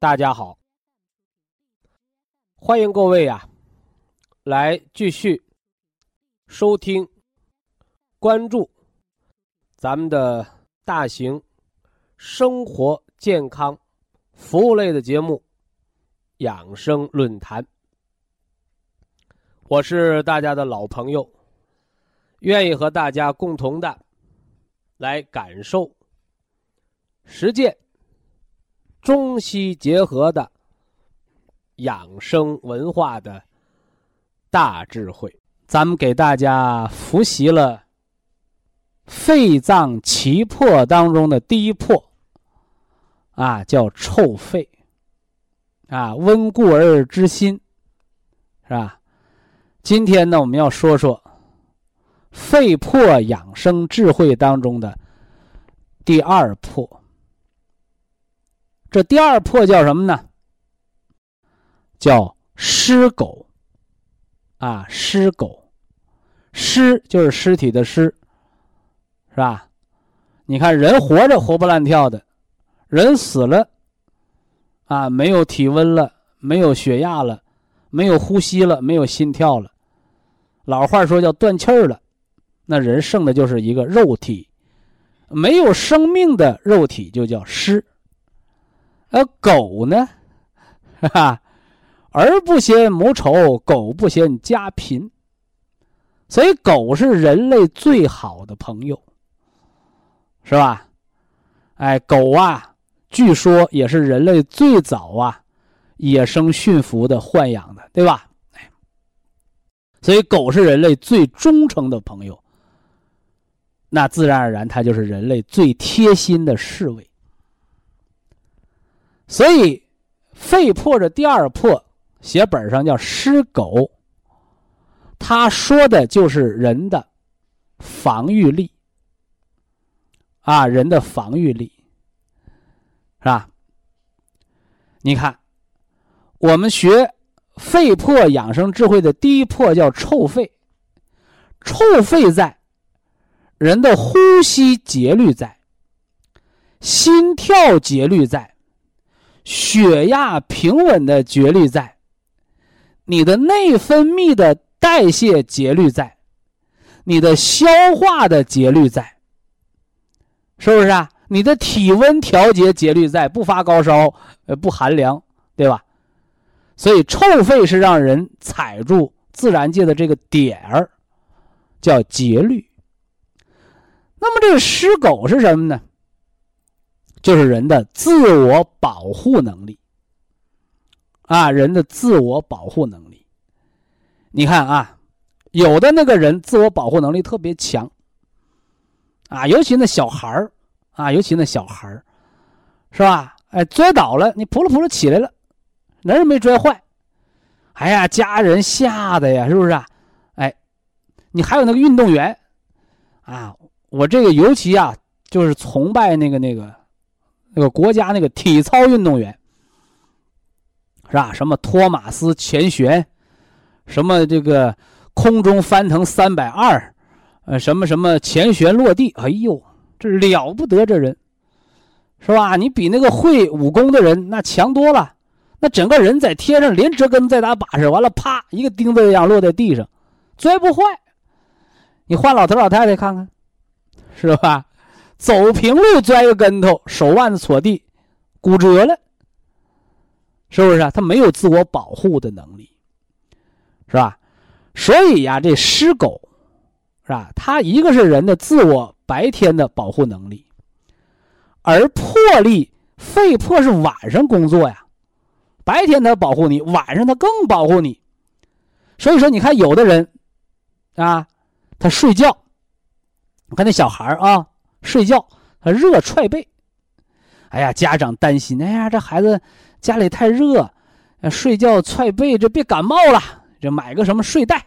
大家好，欢迎各位呀，来继续收听、关注咱们的大型生活健康服务类的节目《养生论坛》。我是大家的老朋友，愿意和大家共同的来感受、实践。中西结合的养生文化的大智慧，咱们给大家复习了肺脏七魄当中的第一魄，啊，叫臭肺，啊，温故而知新，是吧？今天呢，我们要说说肺魄养生智慧当中的第二魄。这第二破叫什么呢？叫尸狗。啊，尸狗，尸就是尸体的尸，是吧？你看人活着活蹦乱跳的，人死了，啊，没有体温了，没有血压了，没有呼吸了，没有心跳了，老话说叫断气儿了，那人剩的就是一个肉体，没有生命的肉体就叫尸。而狗呢，哈哈，儿不嫌母丑，狗不嫌家贫。所以，狗是人类最好的朋友，是吧？哎，狗啊，据说也是人类最早啊野生驯服的豢养的，对吧？哎，所以狗是人类最忠诚的朋友，那自然而然，它就是人类最贴心的侍卫。所以，肺破的第二破，写本上叫尸狗。他说的就是人的防御力啊，人的防御力，是吧？你看，我们学肺破养生智慧的第一破叫臭肺，臭肺在，人的呼吸节律在，心跳节律在。血压平稳的节律在，你的内分泌的代谢节律在，你的消化的节律在，是不是啊？你的体温调节节律在，不发高烧，呃，不寒凉，对吧？所以臭肺是让人踩住自然界的这个点儿，叫节律。那么这个尸狗是什么呢？就是人的自我保护能力，啊，人的自我保护能力。你看啊，有的那个人自我保护能力特别强，啊，尤其那小孩儿，啊，尤其那小孩儿，是吧？哎，摔倒了，你扑噜扑噜起来了，哪也没摔坏，哎呀，家人吓得呀，是不是啊？哎，你还有那个运动员，啊，我这个尤其啊，就是崇拜那个那个。那个国家那个体操运动员，是吧？什么托马斯前旋，什么这个空中翻腾三百二，呃，什么什么前旋落地，哎呦，这了不得，这人，是吧？你比那个会武功的人那强多了，那整个人在天上连折跟再打把式，完了啪一个钉子一样落在地上，摔不坏。你换老头老太太看看，是吧？走平路，摔个跟头，手腕子戳地，骨折了。是不是啊？他没有自我保护的能力，是吧？所以呀，这狮狗，是吧？它一个是人的自我白天的保护能力，而魄力肺魄是晚上工作呀，白天它保护你，晚上它更保护你。所以说，你看有的人，啊，他睡觉，你看那小孩啊，睡觉他热踹被，哎呀，家长担心，哎呀，这孩子家里太热，睡觉踹被，这别感冒了，就买个什么睡袋，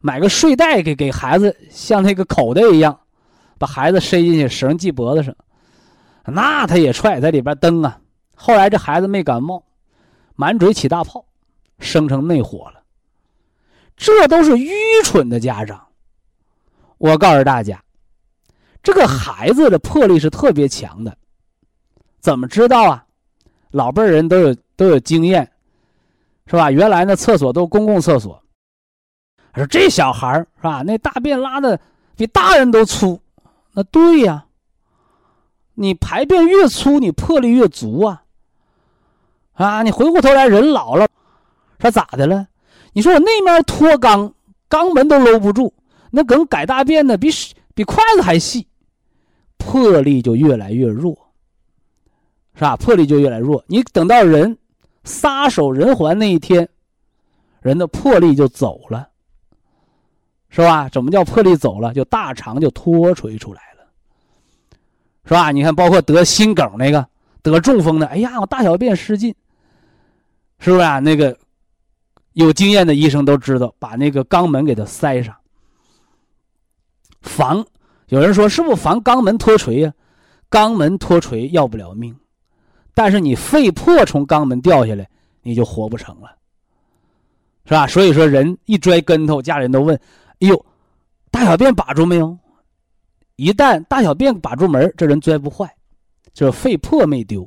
买个睡袋给给孩子，像那个口袋一样，把孩子塞进去，绳系脖子上，那他也踹，在里边蹬啊。后来这孩子没感冒，满嘴起大泡，生成内火了。这都是愚蠢的家长。我告诉大家，这个孩子的魄力是特别强的。怎么知道啊？老辈人都有都有经验，是吧？原来那厕所都公共厕所。说这小孩是吧？那大便拉的比大人都粗，那对呀。你排便越粗，你魄力越足啊。啊，你回过头来，人老了，说咋的了？你说我那面脱肛，肛门都搂不住，那梗改大便的比比筷子还细，魄力就越来越弱，是吧？魄力就越来越弱。你等到人撒手人寰那一天，人的魄力就走了，是吧？怎么叫魄力走了？就大肠就脱垂出来了，是吧？你看，包括得心梗那个，得中风的，哎呀，我大小便失禁，是不是啊？那个。有经验的医生都知道，把那个肛门给它塞上，防。有人说：“是不是防肛门脱垂呀？”肛门脱垂要不了命，但是你肺破从肛门掉下来，你就活不成了，是吧？所以说，人一摔跟头，家人都问：“哎呦，大小便把住没有？”一旦大小便把住门，这人摔不坏，就肺破没丢，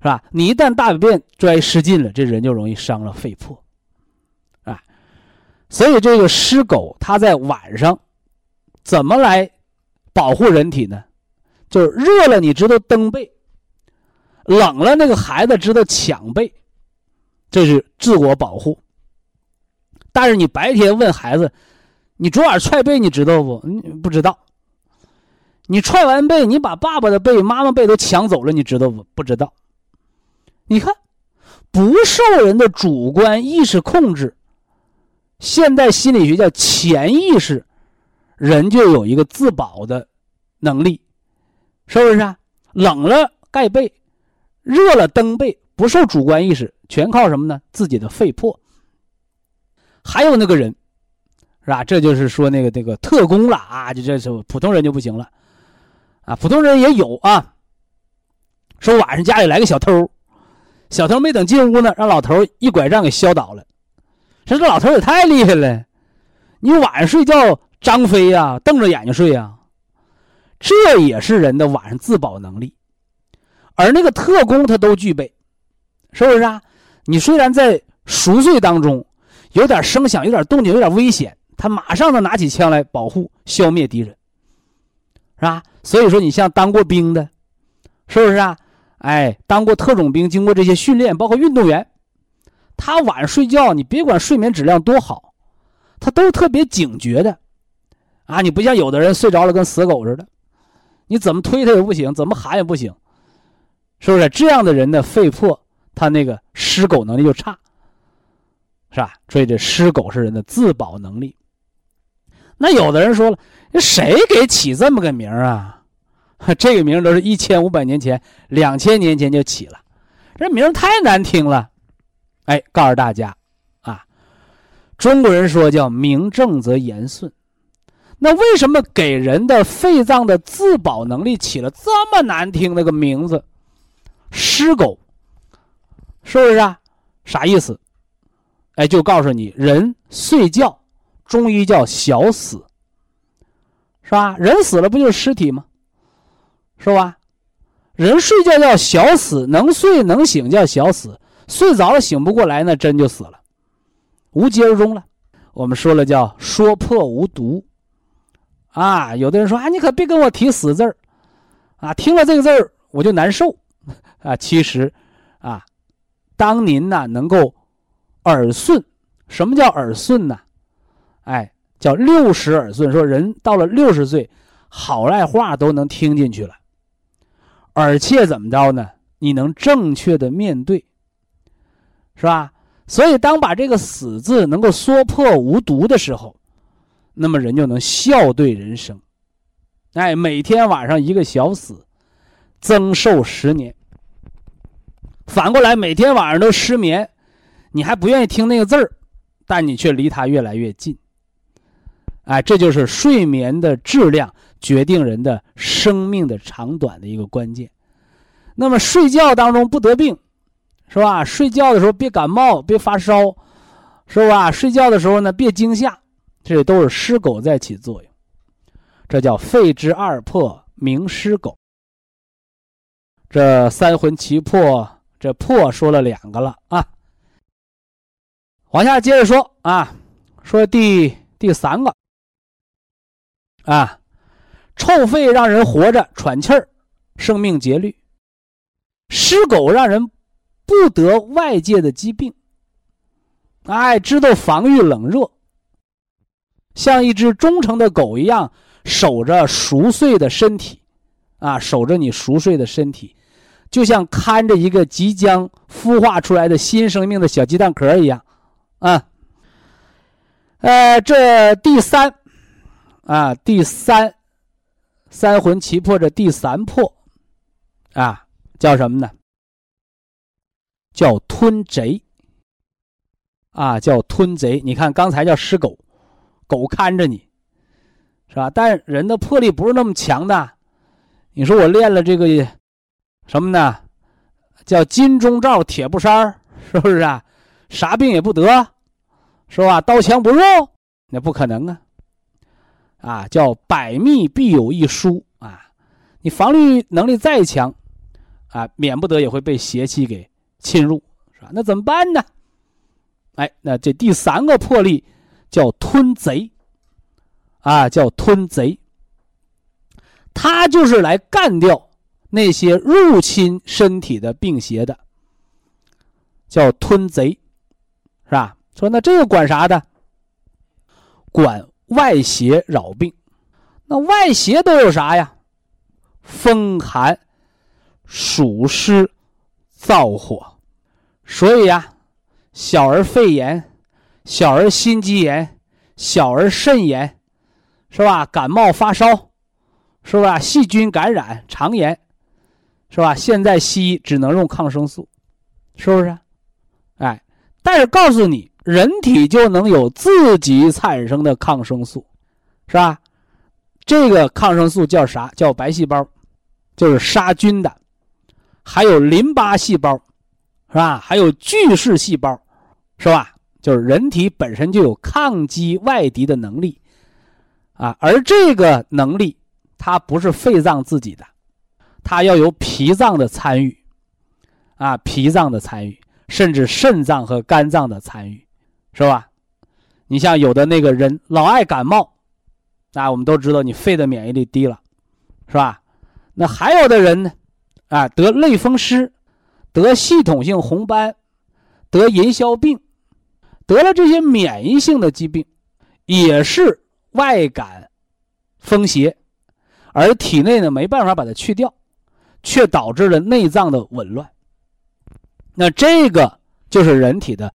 是吧？你一旦大小便摔失禁了，这人就容易伤了肺破，啊。所以，这个尸狗它在晚上怎么来保护人体呢？就是热了，你知道蹬被；冷了，那个孩子知道抢被，这是自我保护。但是你白天问孩子：“你昨晚踹被，你知道不？”你不知道。你踹完被，你把爸爸的被、妈妈被都抢走了，你知道不？不知道。你看，不受人的主观意识控制。现代心理学叫潜意识，人就有一个自保的能力，是不是啊？冷了盖被，热了蹬被，不受主观意识，全靠什么呢？自己的肺魄。还有那个人，是吧？这就是说那个那个特工了啊！就这是普通人就不行了，啊，普通人也有啊。说晚上家里来个小偷，小偷没等进屋呢，让老头一拐杖给削倒了。说这老头也太厉害了，你晚上睡觉张飞呀，瞪着眼睛睡呀，这也是人的晚上自保能力，而那个特工他都具备，是不是啊？你虽然在熟睡当中，有点声响、有点动静、有点危险，他马上能拿起枪来保护、消灭敌人，是吧？所以说，你像当过兵的，是不是啊？哎，当过特种兵，经过这些训练，包括运动员。他晚上睡觉，你别管睡眠质量多好，他都特别警觉的，啊，你不像有的人睡着了跟死狗似的，你怎么推他也不行，怎么喊也不行，是不是？这样的人的肺魄，他那个尸狗能力就差，是吧？所以这尸狗是人的自保能力。那有的人说了，谁给起这么个名啊？这个名都是一千五百年前、两千年前就起了，这名太难听了。哎，告诉大家，啊，中国人说叫名正则言顺，那为什么给人的肺脏的自保能力起了这么难听那个名字？尸狗，是不是啊？啥意思？哎，就告诉你，人睡觉，中医叫小死，是吧？人死了不就是尸体吗？是吧？人睡觉叫小死，能睡能醒叫小死。睡着了醒不过来，那真就死了，无疾而终了。我们说了叫说破无毒，啊，有的人说啊，你可别跟我提死字儿，啊，听了这个字儿我就难受，啊，其实，啊，当您呢能够耳顺，什么叫耳顺呢？哎，叫六十耳顺。说人到了六十岁，好赖话都能听进去了，而且怎么着呢？你能正确的面对，是吧？所以当把这个死字能够说破无毒的时候，那么人就能笑对人生。哎，每天晚上一个小死，增寿十年。反过来，每天晚上都失眠，你还不愿意听那个字儿，但你却离他越来越近。哎，这就是睡眠的质量决定人的生命的长短的一个关键。那么睡觉当中不得病，是吧？睡觉的时候别感冒，别发烧，是吧？睡觉的时候呢，别惊吓，这都是湿狗在起作用。这叫肺之二破，名湿狗。这三魂七魄，这魄说了两个了啊。往下接着说啊，说第第三个。啊，臭肺让人活着喘气儿，生命节律；湿狗让人不得外界的疾病，哎，知道防御冷热，像一只忠诚的狗一样守着熟睡的身体，啊，守着你熟睡的身体，就像看着一个即将孵化出来的新生命的小鸡蛋壳一样，啊，呃，这第三。啊，第三，三魂七魄这第三魄，啊，叫什么呢？叫吞贼。啊，叫吞贼。你看刚才叫尸狗，狗看着你，是吧？但人的魄力不是那么强的。你说我练了这个什么呢？叫金钟罩铁布衫是不是啊？啥病也不得，是吧？刀枪不入，那不可能啊。啊，叫百密必有一疏啊！你防御能力再强，啊，免不得也会被邪气给侵入，是吧？那怎么办呢？哎，那这第三个魄力叫吞贼，啊，叫吞贼。他就是来干掉那些入侵身体的病邪的，叫吞贼，是吧？说那这个管啥的？管。外邪扰病，那外邪都有啥呀？风寒、暑湿、燥火。所以呀，小儿肺炎、小儿心肌炎、小儿肾炎，是吧？感冒发烧，是吧？细菌感染、肠炎，是吧？现在西医只能用抗生素，是不是？哎，但是告诉你。人体就能有自己产生的抗生素，是吧？这个抗生素叫啥？叫白细胞，就是杀菌的。还有淋巴细胞，是吧？还有巨噬细胞，是吧？就是人体本身就有抗击外敌的能力，啊，而这个能力它不是肺脏自己的，它要有脾脏的参与，啊，脾脏的参与，甚至肾脏和肝脏的参与。是吧？你像有的那个人老爱感冒，啊，我们都知道你肺的免疫力低了，是吧？那还有的人呢，啊，得类风湿，得系统性红斑，得银屑病，得了这些免疫性的疾病，也是外感风邪，而体内呢没办法把它去掉，却导致了内脏的紊乱。那这个就是人体的。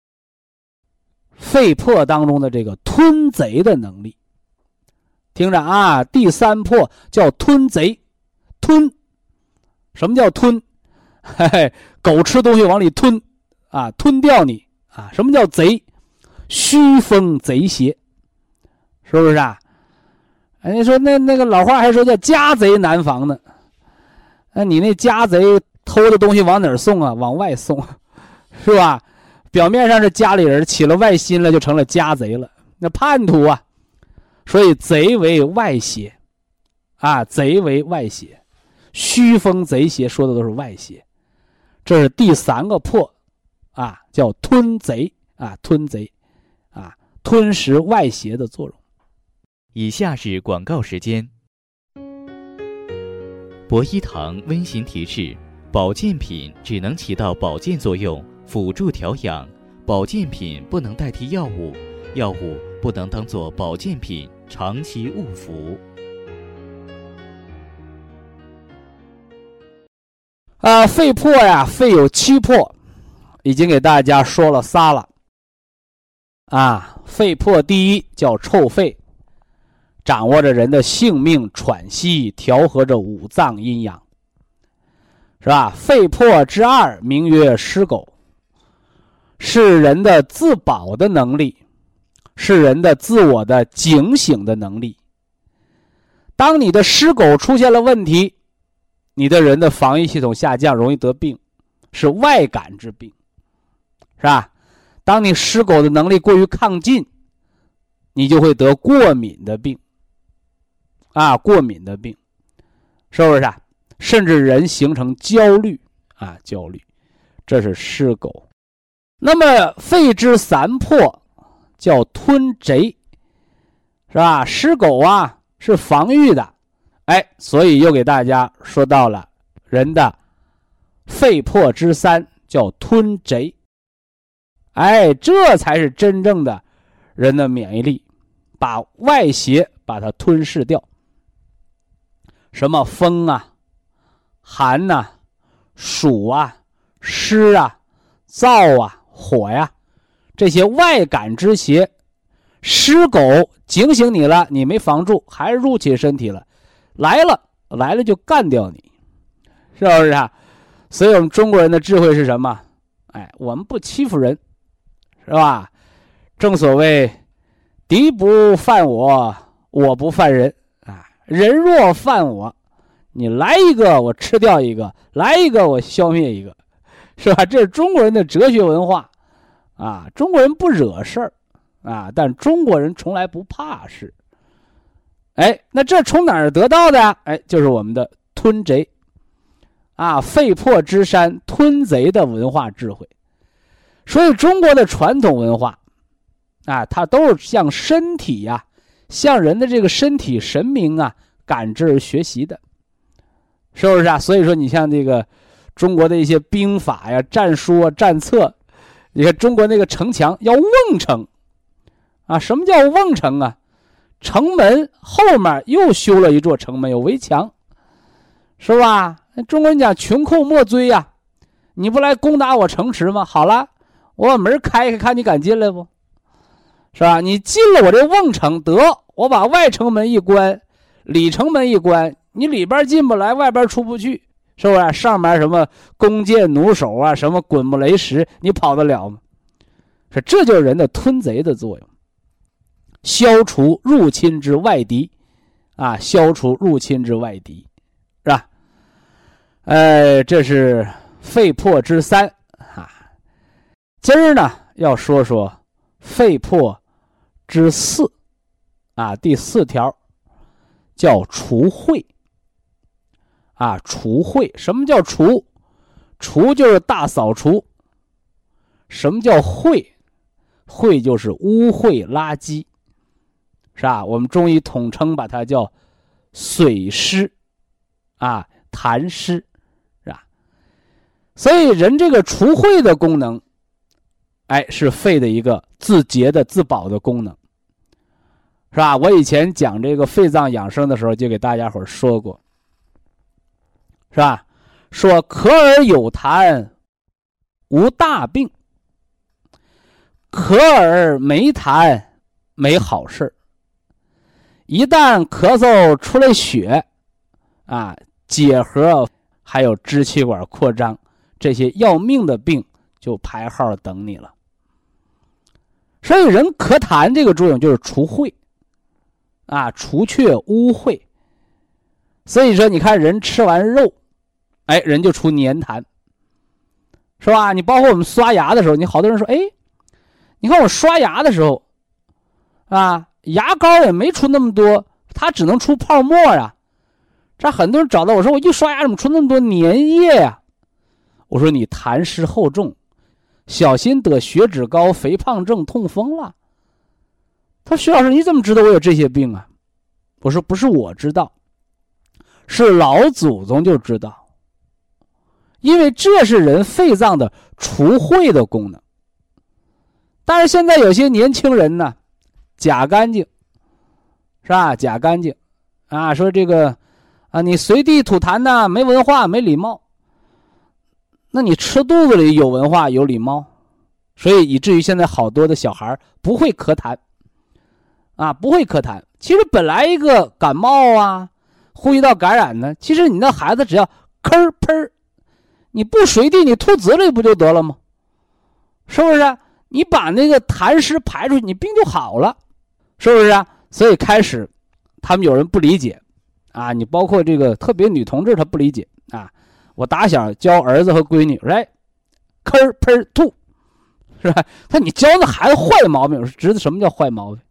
肺魄当中的这个吞贼的能力，听着啊，第三魄叫吞贼，吞，什么叫吞？嘿嘿，狗吃东西往里吞，啊，吞掉你啊！什么叫贼？虚风贼邪，是不是啊？哎，你说那那个老话还说叫家贼难防呢，那你那家贼偷的东西往哪儿送啊？往外送，是吧？表面上是家里人起了外心了，就成了家贼了。那叛徒啊，所以贼为外邪，啊，贼为外邪，虚风贼邪说的都是外邪。这是第三个破，啊，叫吞贼啊，吞贼，吞食外邪的作用。以下是广告时间。博一堂温馨提示：保健品只能起到保健作用。辅助调养，保健品不能代替药物，药物不能当做保健品长期误服。啊，肺魄呀，肺有七魄，已经给大家说了仨了。啊，肺魄第一叫臭肺，掌握着人的性命、喘息，调和着五脏阴阳，是吧？肺魄之二名曰尸狗，是人的自保的能力，是人的自我的警醒的能力。当你的尸狗出现了问题，你的人的防御系统下降，容易得病，是外感之病，是吧？当你尸狗的能力过于亢进，你就会得过敏的病。啊，过敏的病，是不是啊？甚至人形成焦虑啊，焦虑，这是尸狗。那么肺之三魄叫吞贼，是吧？尸狗啊是防御的，哎，所以又给大家说到了人的肺魄之三叫吞贼。哎，这才是真正的人的免疫力，把外邪把它吞噬掉。什么风啊、寒呐、暑啊、湿啊、燥啊、火呀，这些外感之邪，湿狗警醒你了，你没防住，还是入侵身体了，来了来了就干掉你，是不是啊？所以我们中国人的智慧是什么？哎，我们不欺负人。是吧？正所谓，敌不犯我，我不犯人啊。人若犯我，你来一个我吃掉一个，来一个我消灭一个，是吧？这是中国人的哲学文化啊。中国人不惹事儿啊，但中国人从来不怕事。哎，那这从哪儿得到的？哎，就是我们的吞贼啊，肺破之山吞贼的文化智慧。所以，中国的传统文化，啊，它都是向身体呀，向人的这个身体神明啊感知而学习的，是不是啊？所以说，你像这个中国的一些兵法呀、战书啊、战策，你看中国那个城墙要瓮城，啊，什么叫瓮城啊？城门后面又修了一座城门，有围墙，是吧？中国人讲穷寇莫追呀，你不来攻打我城池吗？好了。我把门开开，看你敢进来不？是吧？你进了我这瓮城，得我把外城门一关，里城门一关，你里边进不来，外边出不去，是不是？上面什么弓箭弩手啊，什么滚木雷石，你跑得了吗？是，这就是人的吞贼的作用，消除入侵之外敌，啊，消除入侵之外敌，是吧？呃，这是肺魄之三。今儿呢，要说说肺魄之四啊，第四条叫除秽啊，除秽。什么叫除？除就是大扫除。什么叫秽？秽就是污秽垃圾，是吧？我们中医统称把它叫水湿啊，痰湿，是吧？所以人这个除秽的功能。哎，是肺的一个自洁的、自保的功能，是吧？我以前讲这个肺脏养生的时候，就给大家伙说过，是吧？说咳而有痰，无大病；咳而没痰，没好事一旦咳嗽出来血，啊，结核还有支气管扩张这些要命的病就排号等你了。所以，人咳痰这个作用就是除秽，啊，除却污秽。所以说，你看人吃完肉，哎，人就出粘痰，是吧？你包括我们刷牙的时候，你好多人说，哎，你看我刷牙的时候，啊，牙膏也没出那么多，它只能出泡沫啊。这很多人找到我说，我一刷牙怎么出那么多粘液呀？我说你痰湿厚重。小心得血脂高、肥胖症、痛风了。他说：“徐老师，你怎么知道我有这些病啊？”我说：“不是我知道，是老祖宗就知道。因为这是人肺脏的除秽的功能。但是现在有些年轻人呢，假干净，是吧？假干净，啊，说这个，啊，你随地吐痰呢，没文化，没礼貌。那你吃肚子里有文化有礼貌，所以以至于现在好多的小孩不会咳痰，啊，不会咳痰。其实本来一个感冒啊，呼吸道感染呢，其实你那孩子只要咳喷儿你不随地你吐嘴里不就得了吗？是不是？你把那个痰湿排出去，你病就好了，是不是啊？所以开始，他们有人不理解，啊，你包括这个特别女同志，她不理解啊。我打小教儿子和闺女，来，咳喷吐，是吧？他你教那孩子坏毛病，我说侄子什么叫坏毛病？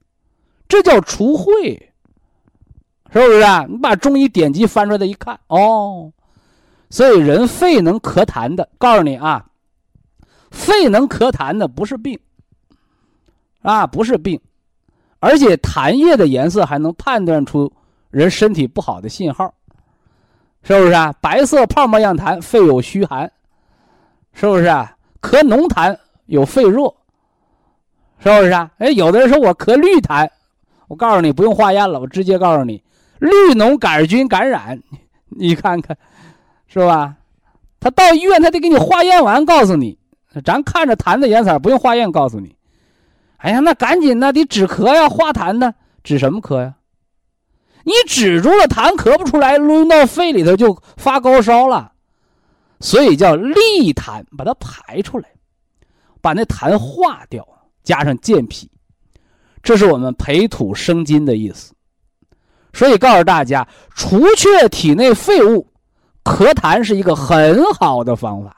这叫除秽，是不是啊？你把中医典籍翻出来一看，哦，所以人肺能咳痰的，告诉你啊。肺能咳痰的不是病，啊，不是病，而且痰液的颜色还能判断出人身体不好的信号，是不是啊？白色泡沫样痰，肺有虚寒，是不是啊？咳浓痰有肺弱，是不是啊？哎，有的人说我咳绿痰，我告诉你不用化验了，我直接告诉你，绿脓杆菌感染，你看看，是吧？他到医院他得给你化验完，告诉你。咱看着痰的颜色，不用化验告诉你。哎呀，那赶紧的，得止咳呀，化痰呢，止什么咳呀？你止住了痰，咳不出来，抡到肺里头就发高烧了，所以叫利痰，把它排出来，把那痰化掉，加上健脾，这是我们培土生金的意思。所以告诉大家，除却体内废物，咳痰是一个很好的方法。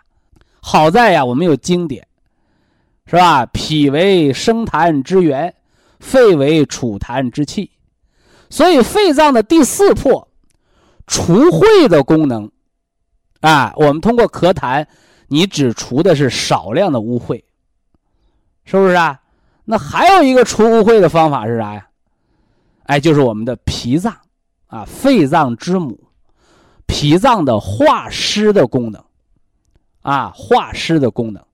好在呀，我们有经典，是吧？脾为生痰之源，肺为储痰之器，所以肺脏的第四魄，除秽的功能，啊，我们通过咳痰，你只除的是少量的污秽，是不是啊？那还有一个除污秽的方法是啥呀？哎，就是我们的脾脏，啊，肺脏之母，脾脏的化湿的功能。啊，化湿的功能，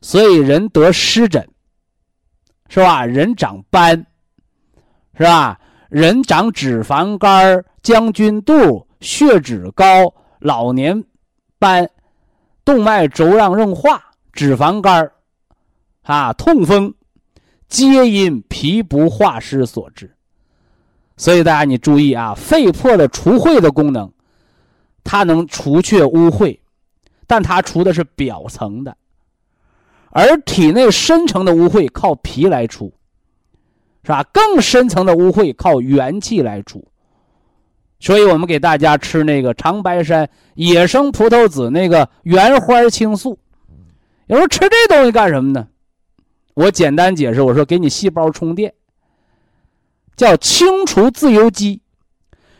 所以人得湿疹，是吧？人长斑，是吧？人长脂肪肝、将军肚、血脂高、老年斑、动脉粥样硬化、脂肪肝啊，痛风，皆因脾不化湿所致。所以大家你注意啊，肺破的除秽的功能，它能除却污秽。但它除的是表层的，而体内深层的污秽靠脾来除，是吧？更深层的污秽靠元气来除。所以我们给大家吃那个长白山野生葡萄籽那个原花青素。有人说吃这东西干什么呢？我简单解释，我说给你细胞充电，叫清除自由基，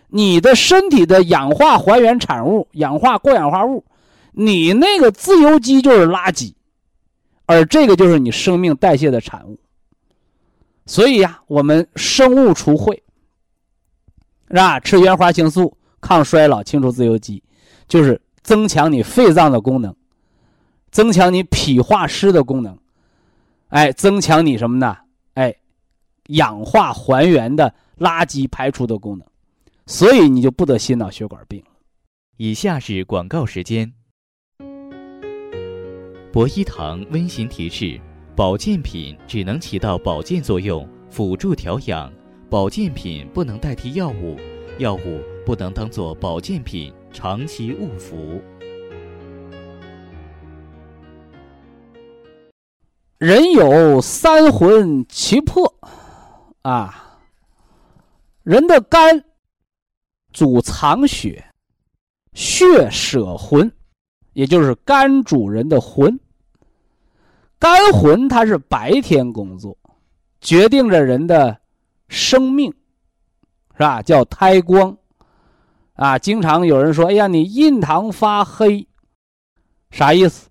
你的身体的氧化还原产物、氧化过氧化物。你那个自由基就是垃圾，而这个就是你生命代谢的产物。所以呀，我们生物除秽，是吧？吃原花青素抗衰老、清除自由基，就是增强你肺脏的功能，增强你脾化湿的功能，哎，增强你什么呢？哎，氧化还原的垃圾排除的功能，所以你就不得心脑血管病了。以下是广告时间。博一堂温馨提示：保健品只能起到保健作用，辅助调养；保健品不能代替药物，药物不能当做保健品长期误服。人有三魂七魄，啊，人的肝主藏血，血舍魂。也就是肝主人的魂，肝魂它是白天工作，决定着人的生命，是吧？叫胎光，啊，经常有人说：“哎呀，你印堂发黑，啥意思？”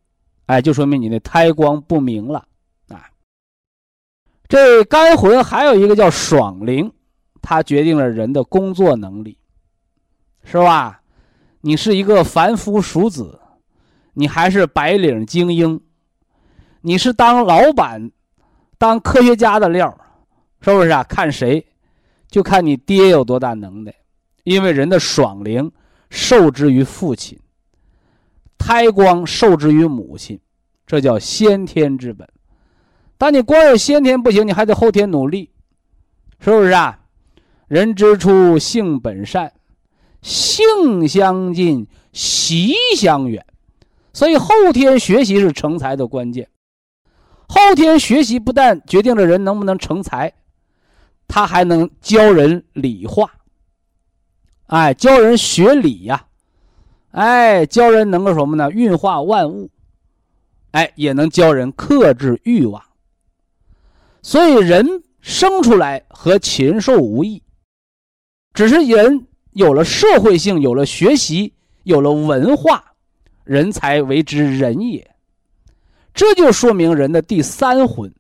哎，就说明你的胎光不明了啊。这肝魂还有一个叫爽灵，它决定了人的工作能力，是吧？你是一个凡夫俗子。你还是白领精英，你是当老板、当科学家的料，是不是啊？看谁，就看你爹有多大能耐。因为人的爽灵受之于父亲，胎光受之于母亲，这叫先天之本。但你光有先天不行，你还得后天努力，是不是啊？人之初，性本善，性相近，习相远。所以后天学习是成才的关键。后天学习不但决定了人能不能成才，他还能教人理化。哎，教人学理呀，哎，教人能够什么呢？运化万物，哎，也能教人克制欲望。所以人生出来和禽兽无异，只是人有了社会性，有了学习，有了文化。人才为之人也，这就说明人的第三魂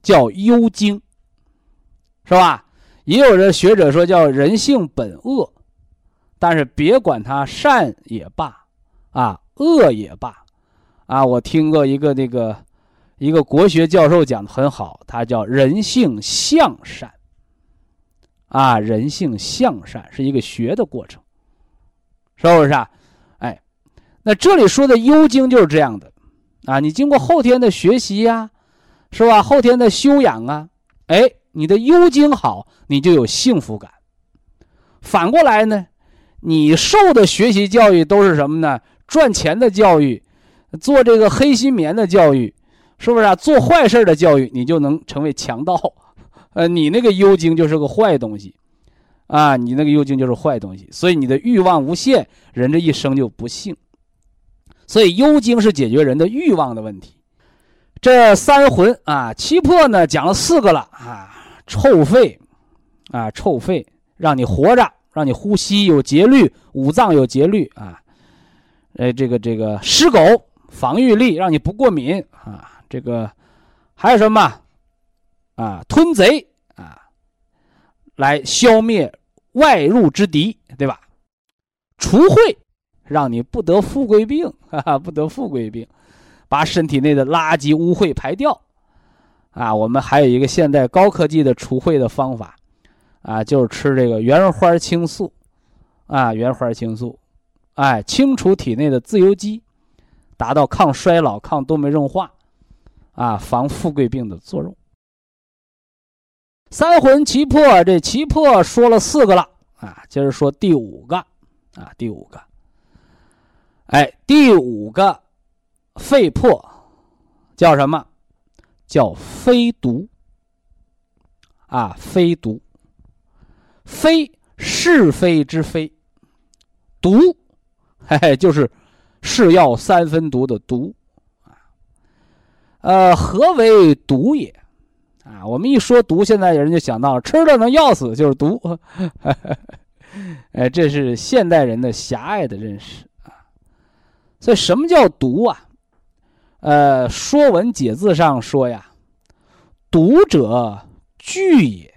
叫幽精，是吧？也有人学者说叫人性本恶，但是别管他善也罢，啊恶也罢，啊我听过一个那个一个国学教授讲的很好，他叫人性向善，啊人性向善是一个学的过程，是不是啊？哎那这里说的幽精就是这样的，啊，你经过后天的学习呀，是吧？后天的修养啊，哎，你的幽精好，你就有幸福感。反过来呢，你受的学习教育都是什么呢？赚钱的教育，做这个黑心棉的教育，是不是啊？做坏事的教育，你就能成为强盗。呃，你那个幽精就是个坏东西，啊，你那个幽精就是坏东西，所以你的欲望无限，人这一生就不幸。所以幽精是解决人的欲望的问题。这三魂啊，七魄呢，讲了四个了啊，臭肺，啊，臭肺，让你活着，让你呼吸有节律，五脏有节律啊。呃，这个这个尸狗，防御力，让你不过敏啊。这个还有什么啊？吞贼啊，来消灭外入之敌，对吧？除秽。让你不得富贵病，哈哈，不得富贵病，把身体内的垃圾污秽排掉，啊，我们还有一个现代高科技的除秽的方法，啊，就是吃这个原花青素，啊，原花青素，哎，清除体内的自由基，达到抗衰老、抗动脉硬化，啊，防富贵病的作用。三魂七魄，这七魄说了四个了，啊，接着说第五个，啊，第五个。哎，第五个肺魄叫什么？叫非毒啊，非毒，非是非之非，毒，嘿嘿，就是是药三分毒的毒啊。呃，何为毒也？啊，我们一说毒，现在人就想到吃了能药死，就是毒。哎，这是现代人的狭隘的认识。所以，什么叫毒啊？呃，《说文解字》上说呀：“毒者惧也。”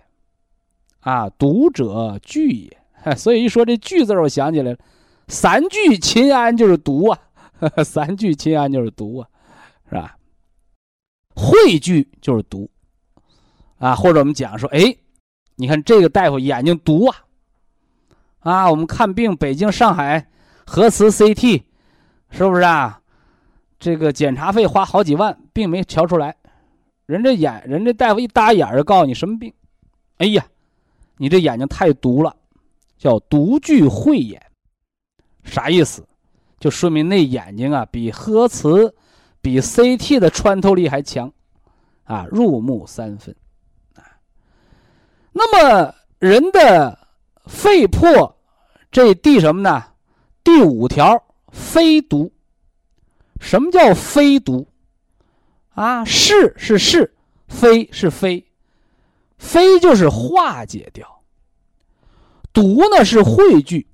啊，毒者惧也。所以一说这“惧”字，我想起来了，“三聚氰胺”就是毒啊，“ 三聚氰胺”就是毒啊，是吧？汇聚就是毒啊，或者我们讲说，哎，你看这个大夫眼睛毒啊，啊，我们看病，北京、上海核磁 CT。是不是啊？这个检查费花好几万，并没瞧出来。人这眼，人这大夫一搭眼就，告诉你什么病？哎呀，你这眼睛太毒了，叫毒聚慧眼。啥意思？就说明那眼睛啊，比核磁、比 CT 的穿透力还强，啊，入木三分。啊，那么人的肺魄这第什么呢？第五条。非毒，什么叫非毒？啊，是是是，非是非，非就是化解掉，毒呢是汇聚，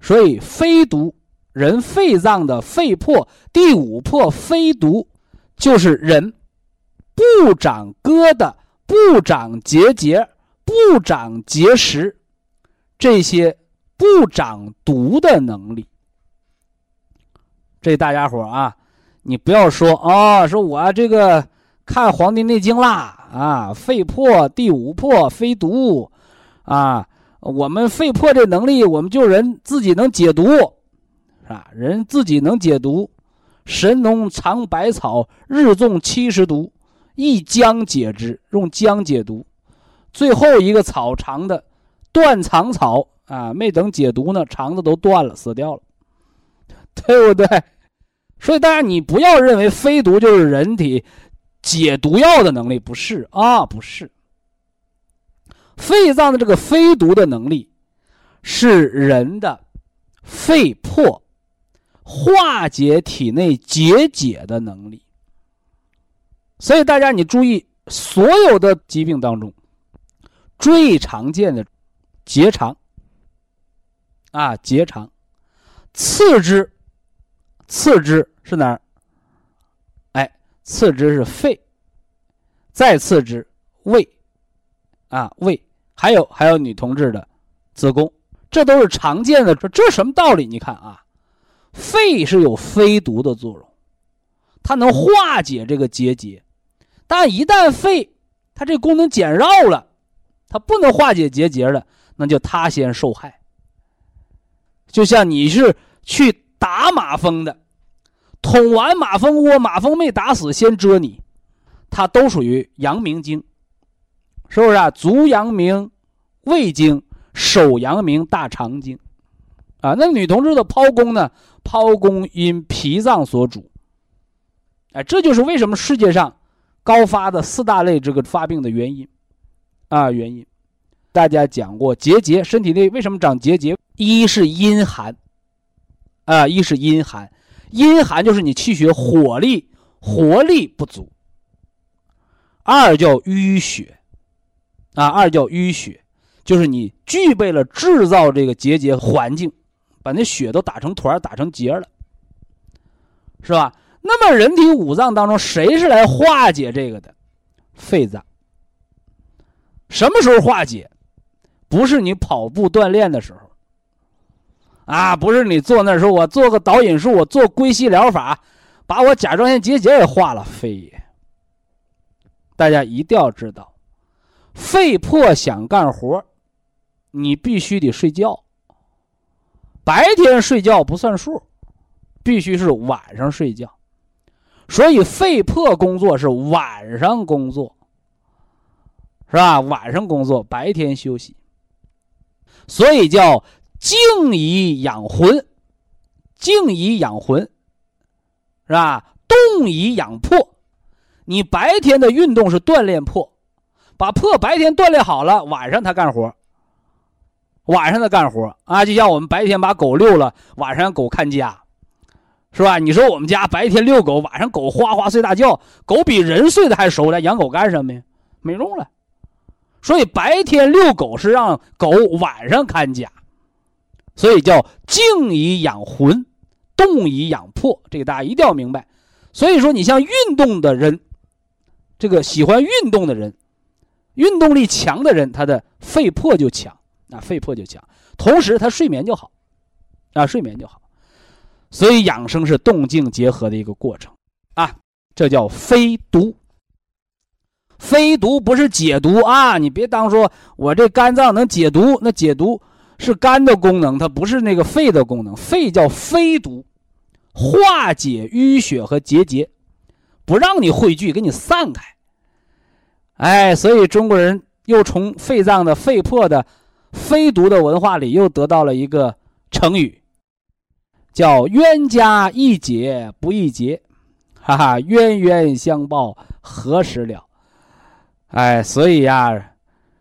所以非毒。人肺脏的肺魄第五魄非毒，就是人不长疙瘩、不长结节、不长结石，这些不长毒的能力。这大家伙啊，你不要说啊，说我这个看《黄帝内经》啦啊，肺破第五魄非毒啊，我们肺破这能力，我们就人自己能解毒，是吧？人自己能解毒，神农尝百草，日中七十毒，一姜解之，用姜解毒，最后一个草尝的断肠草啊，没等解毒呢，肠子都断了，死掉了。对不对？所以大家你不要认为非毒就是人体解毒药的能力，不是啊，不是。肺脏的这个非毒的能力，是人的肺魄化解体内结节的能力。所以大家你注意，所有的疾病当中，最常见的结肠啊，结肠，次之。次之是哪儿？哎，次之是肺，再次之胃，啊胃，还有还有女同志的子宫，这都是常见的。这这什么道理？你看啊，肺是有非毒的作用，它能化解这个结节，但一旦肺它这功能减弱了，它不能化解结节了，那就它先受害。就像你是去打马蜂的。捅完马蜂窝，马蜂没打死，先蛰你，它都属于阳明经，是不是啊？足阳明胃经，手阳明大肠经，啊，那女同志的剖宫呢？剖宫因脾脏所主，哎，这就是为什么世界上高发的四大类这个发病的原因，啊，原因，大家讲过结节，身体内为什么长结节？一是阴寒，啊，一是阴寒。阴寒就是你气血火力活力不足。二叫淤血，啊，二叫淤血，就是你具备了制造这个结节环境，把那血都打成团打成结了，是吧？那么人体五脏当中，谁是来化解这个的？肺脏。什么时候化解？不是你跑步锻炼的时候。啊，不是你坐那时候，我做个导引术，我做归西疗法，把我甲状腺结节也化了，非也。大家一定要知道，肺魄想干活，你必须得睡觉。白天睡觉不算数，必须是晚上睡觉。所以肺魄工作是晚上工作，是吧？晚上工作，白天休息。所以叫。静以养魂，静以养魂，是吧？动以养魄。你白天的运动是锻炼魄，把魄白天锻炼好了，晚上他干活。晚上他干活啊，就像我们白天把狗遛了，晚上让狗看家，是吧？你说我们家白天遛狗，晚上狗哗哗睡大觉，狗比人睡得还熟了，养狗干什么呀？没用了。所以白天遛狗是让狗晚上看家。所以叫静以养魂，动以养魄，这个大家一定要明白。所以说，你像运动的人，这个喜欢运动的人，运动力强的人，他的肺魄就强，啊，肺魄就强。同时，他睡眠就好，啊，睡眠就好。所以养生是动静结合的一个过程，啊，这叫非毒。非毒不是解毒啊，你别当说我这肝脏能解毒，那解毒。是肝的功能，它不是那个肺的功能。肺叫非毒，化解淤血和结节，不让你汇聚，给你散开。哎，所以中国人又从肺脏的肺魄的非毒的文化里又得到了一个成语，叫冤家宜解不宜结，哈哈，冤冤相报何时了？哎，所以呀，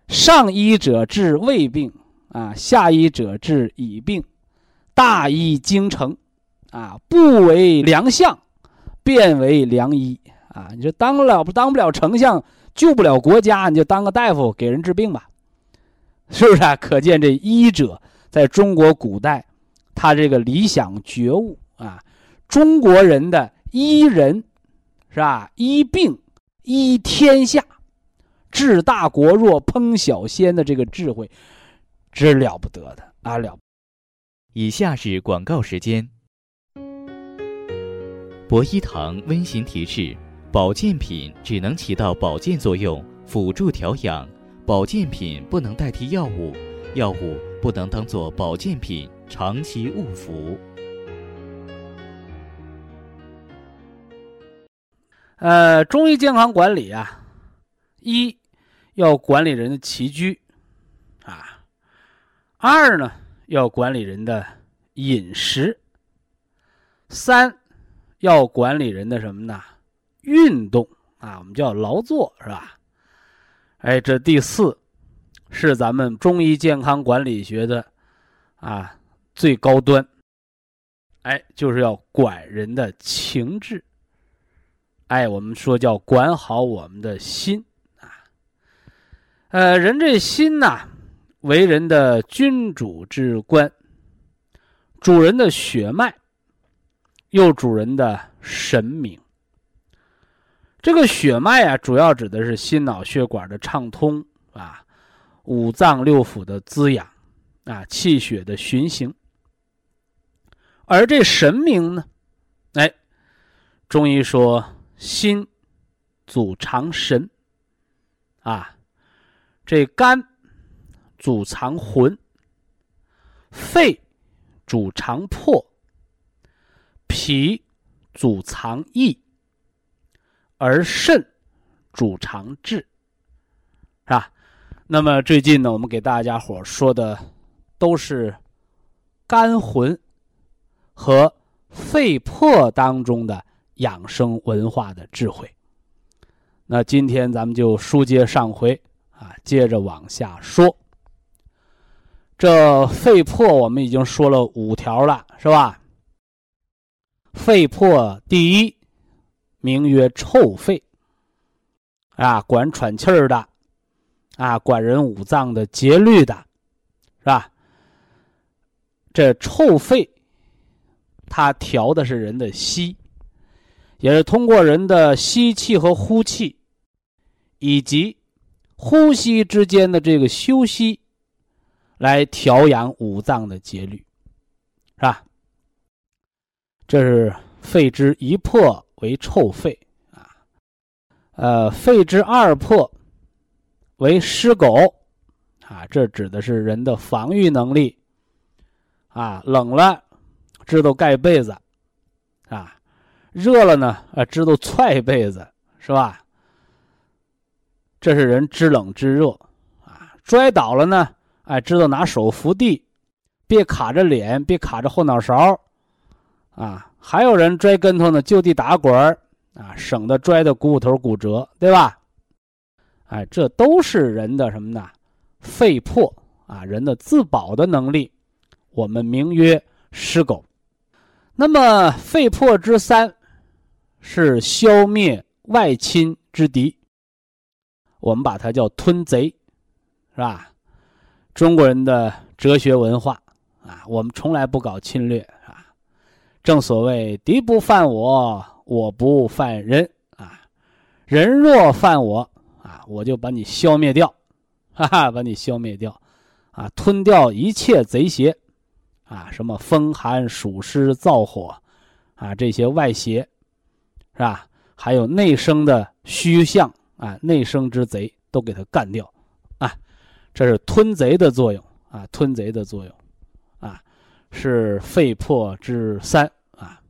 上医者治胃病。啊，下医者治已病，大医精诚，啊，不为良相，变为良医啊！你说当了不当不了丞相，救不了国家，你就当个大夫给人治病吧，是不是啊？可见这医者在中国古代，他这个理想觉悟啊，中国人的医人，是吧？医病、医天下、治大国若烹小鲜的这个智慧。真了不得的啊！了。以下是广告时间。博一堂温馨提示：保健品只能起到保健作用，辅助调养；保健品不能代替药物，药物不能当做保健品长期误服。呃，中医健康管理啊，一要管理人的起居，二呢要管理人的饮食，三要管理人的什么呢？运动啊，我们叫劳作是吧？哎，这第四是咱们中医健康管理学的啊最高端，哎，就是要管人的情志。哎，我们说叫管好我们的心啊。呃，人这心呐，为人的君主之官，主人的血脉，又主人的神明。这个血脉啊，主要指的是心脑血管的畅通啊，五脏六腑的滋养啊，气血的循行。而这神明呢，哎，中医说。心主藏神，啊，这肝主藏魂，肺主藏魄，脾主藏意，而肾主藏志，是吧？那么最近呢，我们给大家伙说的都是肝魂和肺魄当中的。养生文化的智慧。那今天咱们就书接上回啊，接着往下说。这肺魄我们已经说了五条了，是吧？肺魄第一，名曰臭肺，啊，管喘气儿的，啊，管人五脏的节律的，是吧？这臭肺，它调的是人的息。也是通过人的吸气和呼气，以及呼吸之间的这个休息，来调养五脏的节律，是吧？这是肺之一魄为臭肺啊，呃，肺之二魄为湿狗啊，这指的是人的防御能力啊，冷了知道盖被子啊。热了呢，啊，知道踹被子是吧？这是人知冷知热，啊，摔倒了呢，哎，知道拿手扶地，别卡着脸，别卡着后脑勺，啊，还有人摔跟头呢，就地打滚儿，啊，省得摔的股骨头骨折，对吧？哎，这都是人的什么呢？肺魄啊，人的自保的能力，我们名曰狮狗。那么肺魄之三。是消灭外侵之敌，我们把它叫吞贼，是吧？中国人的哲学文化啊，我们从来不搞侵略啊。正所谓敌不犯我，我不犯人啊。人若犯我啊，我就把你消灭掉，哈哈，把你消灭掉，啊，吞掉一切贼邪，啊，什么风寒暑湿燥火，啊，这些外邪。是吧？还有内生的虚象啊，内生之贼都给它干掉，啊，这是吞贼的作用啊，吞贼的作用，啊，是肺魄之三啊，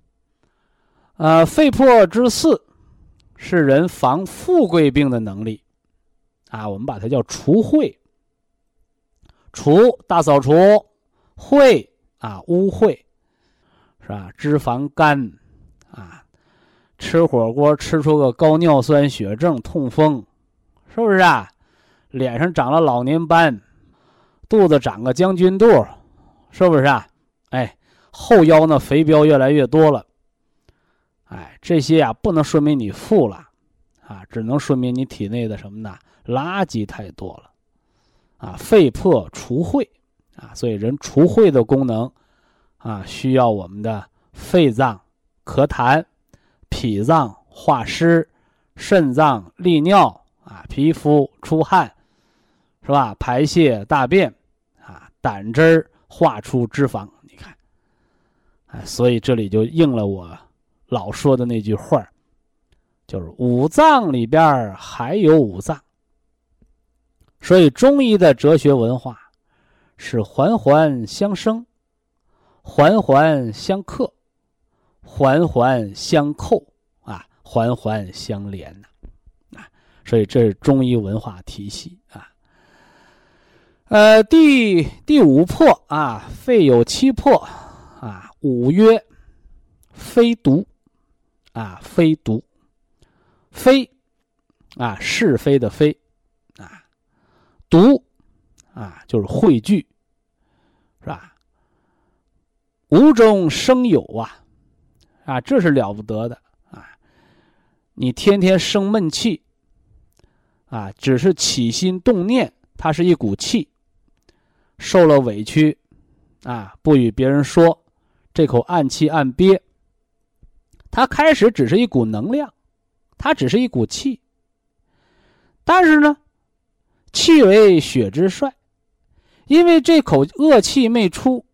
呃，肺魄之四是人防富贵病的能力，啊，我们把它叫除秽，除大扫除，秽啊污秽，是吧？脂肪肝啊。吃火锅吃出个高尿酸血症、痛风，是不是啊？脸上长了老年斑，肚子长个将军肚，是不是啊？哎，后腰呢肥膘越来越多了，哎，这些啊不能说明你富了，啊，只能说明你体内的什么呢？垃圾太多了，啊，肺破除秽，啊，所以人除秽的功能，啊，需要我们的肺脏咳痰。脾脏化湿，肾脏利尿啊，皮肤出汗，是吧？排泄大便啊，胆汁儿化出脂肪。你看，哎，所以这里就应了我老说的那句话就是五脏里边还有五脏。所以中医的哲学文化是环环相生，环环相克，环环相扣啊，环环相连呐啊。所以这是中医文化体系。呃，第第五破啊，肺有七破啊，五曰非毒啊，非毒，非啊是非的非。啊，毒，啊，就是汇聚，是吧？无中生有啊，啊，这是了不得的啊！你天天生闷气，啊，只是起心动念，它是一股气，受了委屈，啊，不与别人说，这口暗气暗憋，它开始只是一股能量，它只是一股气，但是呢？气为血之帅，因为这口恶气没出，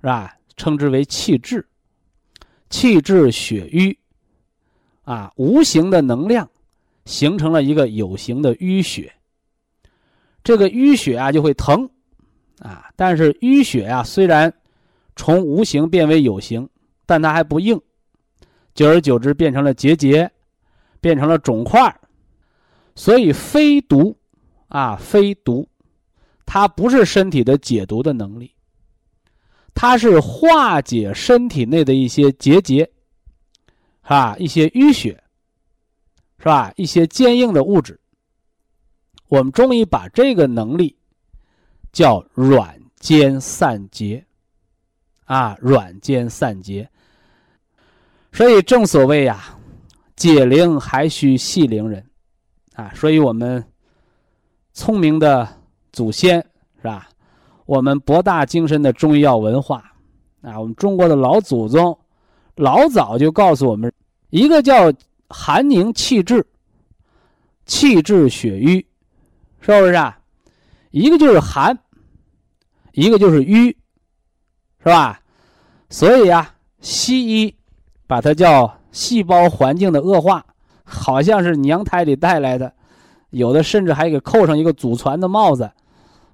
是吧？称之为气滞，气滞血瘀，啊，无形的能量形成了一个有形的淤血。这个淤血啊就会疼，啊，但是淤血啊虽然从无形变为有形，但它还不硬，久而久之变成了结节，变成了肿块，所以非毒。啊，非毒，它不是身体的解毒的能力，它是化解身体内的一些结节，是吧？一些淤血，是吧？一些坚硬的物质。我们中医把这个能力叫软坚散结，啊，软坚散结。所以正所谓呀，解铃还需系铃人，啊，所以我们。聪明的祖先是吧？我们博大精深的中医药文化啊，我们中国的老祖宗老早就告诉我们，一个叫寒凝气滞，气滞血瘀，是不是啊？一个就是寒，一个就是瘀，是吧？所以啊，西医把它叫细胞环境的恶化，好像是娘胎里带来的。有的甚至还给扣上一个祖传的帽子，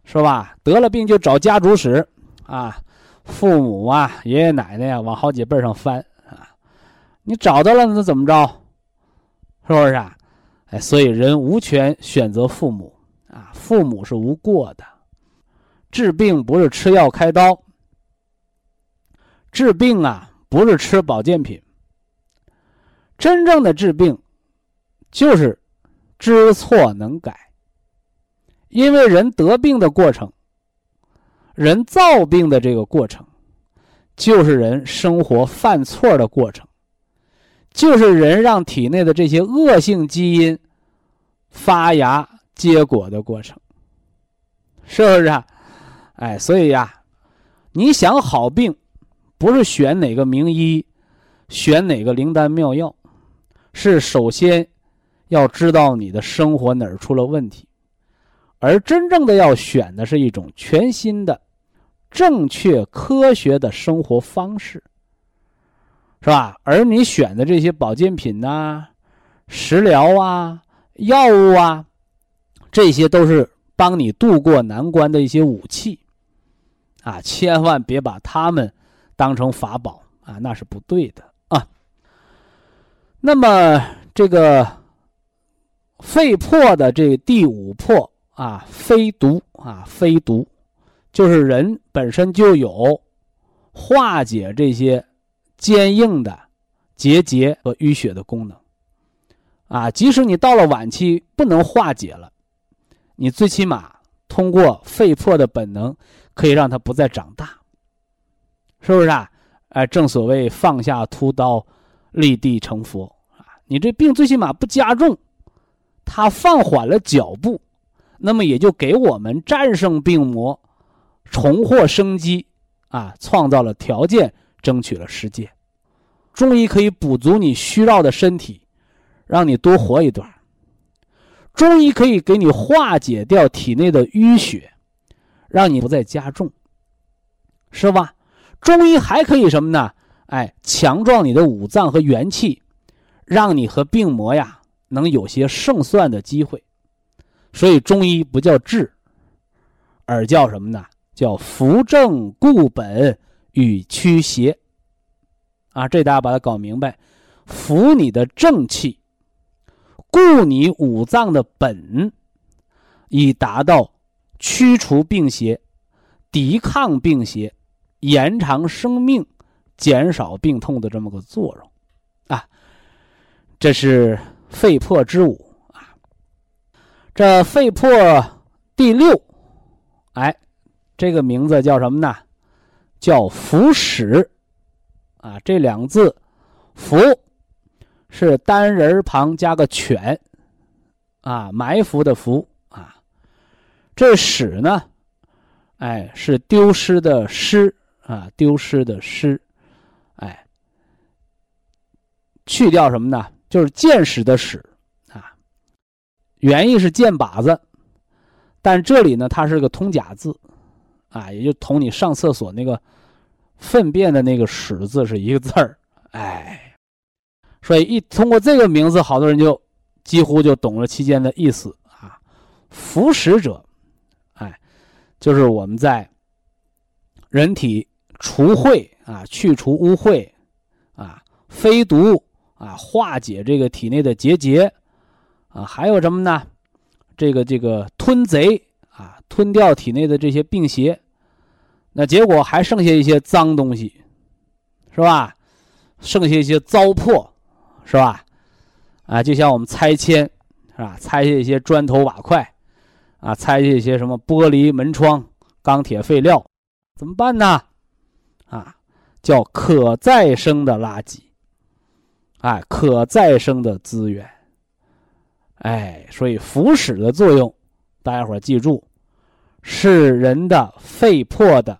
是吧？得了病就找家族史，啊，父母啊、爷爷奶奶啊，往好几辈上翻啊。你找到了那怎么着？是不是啊？哎，所以人无权选择父母啊，父母是无过的。治病不是吃药开刀，治病啊不是吃保健品。真正的治病，就是。知错能改，因为人得病的过程，人造病的这个过程，就是人生活犯错的过程，就是人让体内的这些恶性基因发芽结果的过程，是不是啊？哎，所以呀，你想好病，不是选哪个名医，选哪个灵丹妙药，是首先。要知道你的生活哪儿出了问题，而真正的要选的是一种全新的、正确、科学的生活方式，是吧？而你选的这些保健品呐、食疗啊、药物啊，这些都是帮你度过难关的一些武器，啊，千万别把它们当成法宝啊，那是不对的啊。那么这个。肺破的这第五破啊，非毒啊，非毒，就是人本身就有化解这些坚硬的结节和淤血的功能啊。即使你到了晚期不能化解了，你最起码通过肺破的本能，可以让它不再长大，是不是啊？哎，正所谓放下屠刀，立地成佛啊！你这病最起码不加重。它放缓了脚步，那么也就给我们战胜病魔、重获生机啊，创造了条件，争取了世界。中医可以补足你虚弱的身体，让你多活一段。中医可以给你化解掉体内的淤血，让你不再加重，是吧？中医还可以什么呢？哎，强壮你的五脏和元气，让你和病魔呀能有些胜算的机会。所以中医不叫治，而叫什么呢？叫扶正固本与驱邪。啊，这大家把它搞明白，扶你的正气，固你五脏的本，以达到驱除病邪、抵抗病邪、延长生命、减少病痛的这么个作用。啊，这是肺魄之五啊。这肺魄第六，哎，这个名字叫什么呢？叫伏使。啊，这两字，“伏”是单人旁加个犬，啊，埋伏的“伏”啊。这“使”呢，哎，是丢失的“失”啊，丢失的“失”，哎，去掉什么呢？就是箭矢的“矢”啊。原意是箭靶子，但这里呢，它是个通假字，啊，也就同你上厕所那个。粪便的那个“屎”字是一个字儿，哎，所以一通过这个名字，好多人就几乎就懂了其间的意思啊。服食者，哎，就是我们在人体除秽啊，去除污秽啊，飞毒啊，化解这个体内的结节啊，还有什么呢？这个这个吞贼啊，吞掉体内的这些病邪。那结果还剩下一些脏东西，是吧？剩下一些糟粕，是吧？啊，就像我们拆迁，是吧？拆下一些砖头瓦块，啊，拆下一些什么玻璃门窗、钢铁废料，怎么办呢？啊，叫可再生的垃圾，哎，可再生的资源，哎，所以腐蚀的作用，大家伙记住，是人的肺魄的。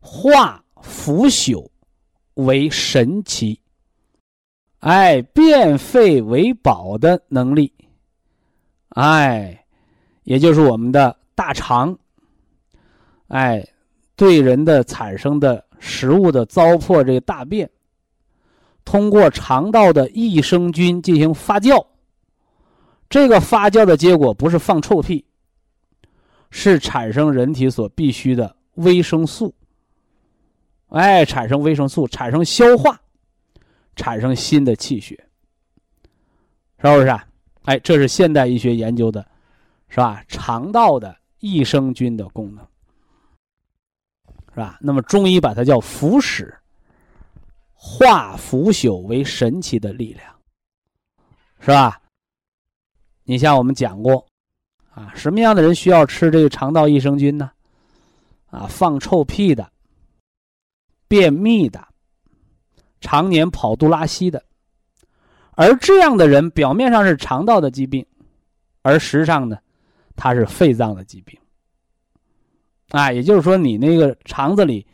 化腐朽为神奇，哎，变废为宝的能力，哎，也就是我们的大肠，哎，对人的产生的食物的糟粕，这个大便，通过肠道的益生菌进行发酵，这个发酵的结果不是放臭屁，是产生人体所必需的维生素。哎，产生维生素，产生消化，产生新的气血，是不是啊？哎，这是现代医学研究的，是吧？肠道的益生菌的功能，是吧？那么中医把它叫腐使，化腐朽为神奇的力量，是吧？你像我们讲过，啊，什么样的人需要吃这个肠道益生菌呢？啊，放臭屁的。便秘的，常年跑肚拉稀的，而这样的人表面上是肠道的疾病，而实际上呢，他是肺脏的疾病。啊，也就是说，你那个肠子里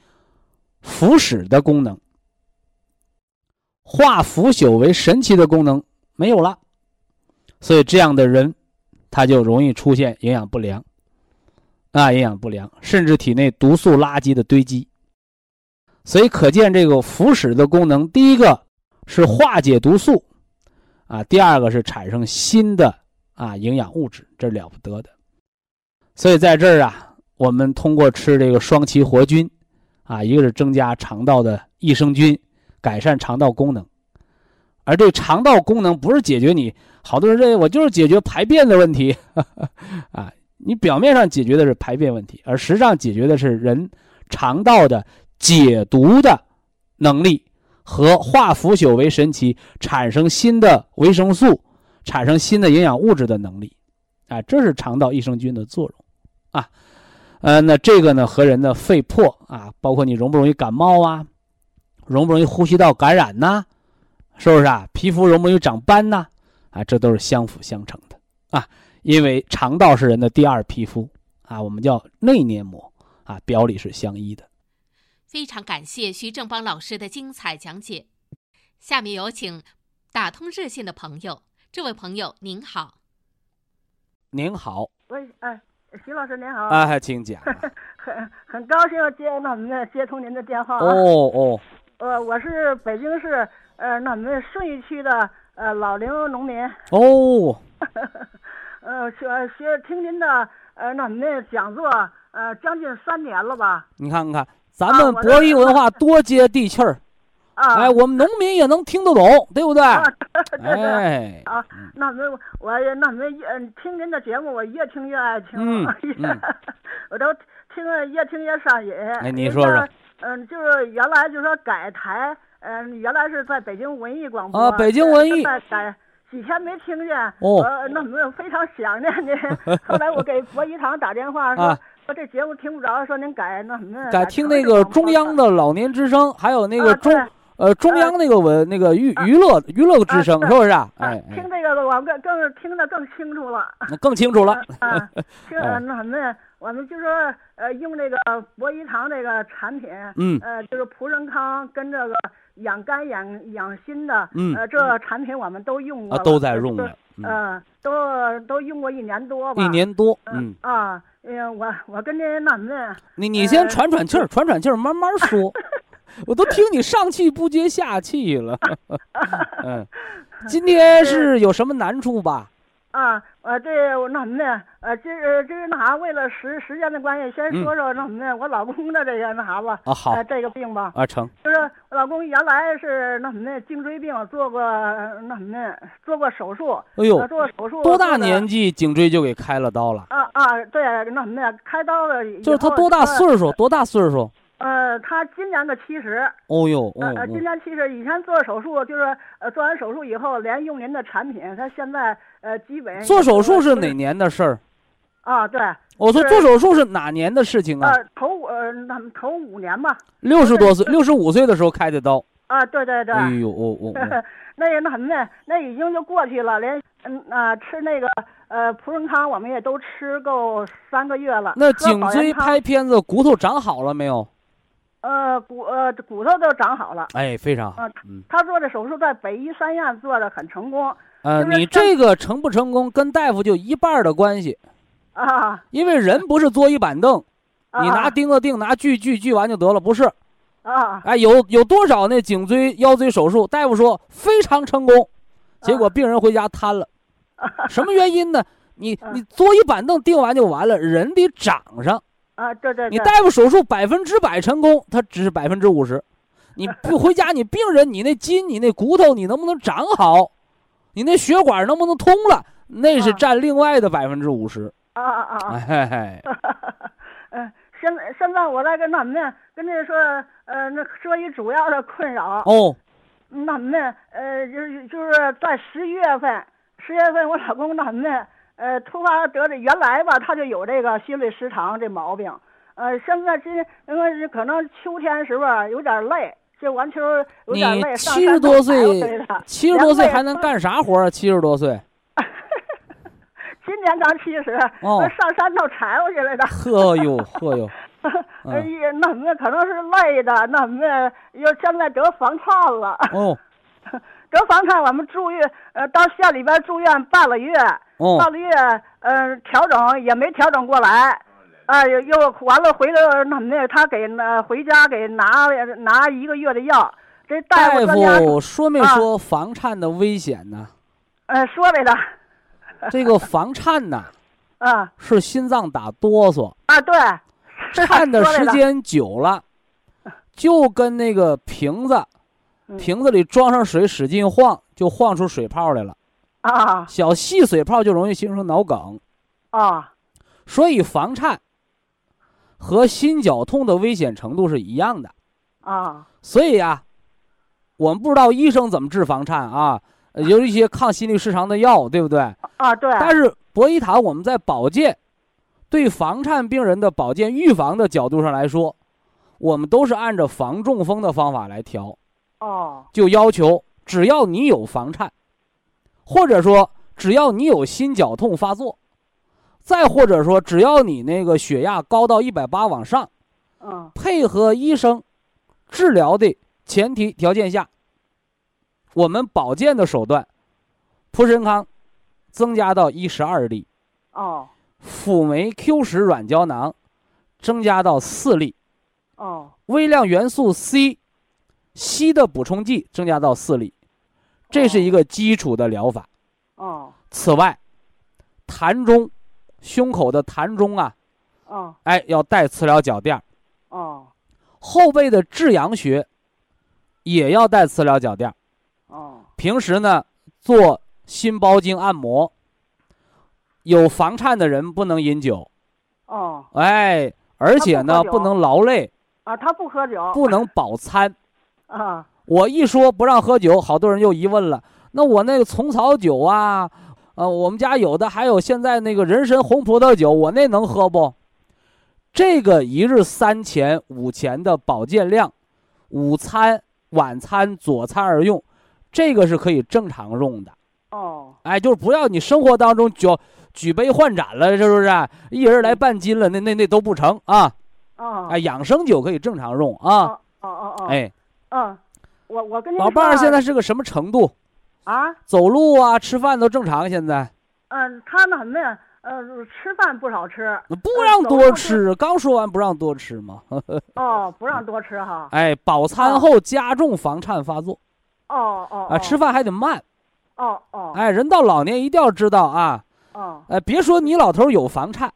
腐蚀的功能、化腐朽为神奇的功能没有了，所以这样的人他就容易出现营养不良，啊，营养不良，甚至体内毒素垃圾的堆积。所以可见，这个腐蚀的功能，第一个是化解毒素，啊，第二个是产生新的啊营养物质，这了不得的。所以在这儿啊，我们通过吃这个双歧活菌，啊，一个是增加肠道的益生菌，改善肠道功能，而这肠道功能不是解决你，好多人认为我就是解决排便的问题，啊，你表面上解决的是排便问题，而实际上解决的是人肠道的。解毒的能力和化腐朽为神奇，产生新的维生素，产生新的营养物质的能力，啊，这是肠道益生菌的作用，啊，呃，那这个呢和人的肺魄啊，包括你容不容易感冒啊，容不容易呼吸道感染呐，是不是啊？皮肤容不容易长斑呐？啊，这都是相辅相成的啊，因为肠道是人的第二皮肤啊，我们叫内黏膜啊，表里是相依的。非常感谢徐正邦老师的精彩讲解。下面有请打通热线的朋友。这位朋友您好。您好。喂，哎，徐老师您好，哎，请讲。很很高兴接那们接通您的电话。哦哦，呃，我是北京市呃那们顺义区的呃老龄农民。哦，呃，学学听您的呃那们讲座呃将近三年了吧？你看看，咱们博弈文化多接地气儿，啊，哎，我们农民也能听得懂，对不对？啊，对对对。哎，啊，那么我也那么越听您的节目，我越听越爱听，嗯 嗯我都听了越听越上瘾。哎你说说。嗯，就是原来就说改台，嗯，原来是在北京文艺广播啊北京文艺改。几天没听见，哦呃，那么非常想念您。后来我给博一堂打电话说，啊说这节目听不着，说您改那什么。改听那个中央的老年之声，还有那个中啊呃中央那个文那个娱娱乐娱乐之声，啊是不是哎，哎听这个我更更听得更清楚了。那更清楚了。啊，听哎呃那什么，我们就说呃用这个博一堂这个产品，嗯呃就是普仁康跟这个养肝养养心的，嗯呃这产品我们都用过，啊都在用就是了嗯呃都都用过一年多吧，一年多，嗯嗯，啊，嗯我我跟您那什么，你你先呃喘喘气儿，喘喘气儿，慢慢说。我都听你上气不接下气了。嗯，今天是有什么难处吧？啊，呃，这我那什么呢？呃，这呃这是那啥，为了时时间的关系，先嗯说说那什么呢？我老公的这个那啥吧，啊，好呃，这个病吧，啊，成。就是我老公原来是那什么颈椎病，做过呃那什么做过手术，哎呦呃，做过手术多大年纪颈椎就给开了刀了？啊啊，对，那什么的，开刀了，就是他多大呃岁数？多大岁数？呃，他今年个七十，哦呦，哦呃呃，今哦，年七十，以前做手术就是呃做完手术以后，连用您的产品，他现在呃基本做手术是哪年的事儿？啊？对，我说做手术是哪年的事情啊？呃，头五呃那头五年吧，六十多岁，六十五岁的时候开的刀。啊，对对对，哎呦，哦哦哦，那也那什么呢？那已经就过去了，连嗯啊、吃那个呃普仁康，我们也都吃够三个月了。那颈椎拍片子骨头长好了没有？呃骨呃骨头都长好了。哎，非常好啊。嗯，他做的手术在北医三院做的很成功呃，你这个成不成功跟大夫就一半儿的关系，啊。因为人不是坐一板凳，啊你拿钉子钉，拿锯锯锯完就得了，不是？啊哎，有有多少那颈椎腰椎手术，大夫说非常成功，结果病人回家瘫了，什么原因呢？你啊你坐一板凳钉完就完了，人得长上。啊，对对对。你大夫手术百分之百成功，他只是百分之五十。你不回家，你病人你那筋你那骨头你能不能长好？你那血管能不能通了？那是啊占另外的百分之五十。啊啊啊嘿，嗯，现在现在我在跟他们呢，跟这说呃那说一主要的困扰。哦，那什么呢？呃，就是就是在十一月份，十月份我老公那什么呢？呃，突发得这原来吧，他就有这个心律失常这毛病。呃，现在今因为是可能秋天时候啊有点累，这完球有点你累。上七十多岁七十多岁还能干啥活啊？七十多岁，今年刚七十，哦上山头柴火去来的。呵哟呵 哟，哎呀，那什么可能是累的，那什么又现在得房颤了。哦 得房颤，我们住院，呃，到县里边住院半个月，哦半个月，呃，调整也没调整过来，啊、又又完了回来那什么呢？他给拿回家给拿拿一个月的药，这大大夫说没啊说房颤的危险呢？呃说没的，这个房颤呢，啊是心脏打哆嗦，啊对，颤的时间久了，就跟那个瓶子，嗯瓶子里装上水使劲晃，就晃出水泡来了。啊小细水泡就容易形成脑梗，啊所以房颤和心绞痛的危险程度是一样的。啊所以呀、我们不知道医生怎么治房颤啊，呃有一些抗心律失常的药，对不对？啊对，但是博医堂我们在保健，对房颤病人的保健预防的角度上来说，我们都是按照防中风的方法来调，哦就要求只要你有房颤，或者说只要你有心绞痛发作，再或者说只要你那个血压高到一百八往上，嗯配合医生治疗的前提条件下，我们保健的手段，普参康增加到一十二粒。哦辅酶 Q 十软胶囊增加到四粒，哦微量元素 C，硒的补充剂增加到四粒，这是一个基础的疗法。哦此外，痰中，胸口的膻中啊，哦哎，要带磁疗脚垫儿；哦后背的至阳穴也要带磁疗脚垫儿。哦平时呢，做心包经按摩。有房颤的人不能饮酒，哦哎，而且呢不不能劳累，啊，他不喝酒不能饱餐。啊我一说不让喝酒，好多人又疑问了。那我那个虫草酒啊，呃，我们家有的还有现在那个人参红葡萄酒，我那能喝不？这个一日三钱五钱的保健量，午餐、晚餐、佐餐而用，这个是可以正常用的。哦哎，就是不要你生活当中举举杯换盏了，是不是？一人来半斤了，那那那都不成啊！哦哎，养生酒可以正常用啊。哦哦哦哎，嗯，我我跟说啊现在是个什么程度？啊走路啊，吃饭都正常。现在嗯，他那什么呀？呃，吃饭不少吃不让多吃，刚说完不让多吃嘛。哦，不让多吃哈。哎，饱餐后加重房颤发作哦哦啊，吃饭还得慢。哦哦哎，人到老年一定要知道啊，哦哎，别说你老头有房颤，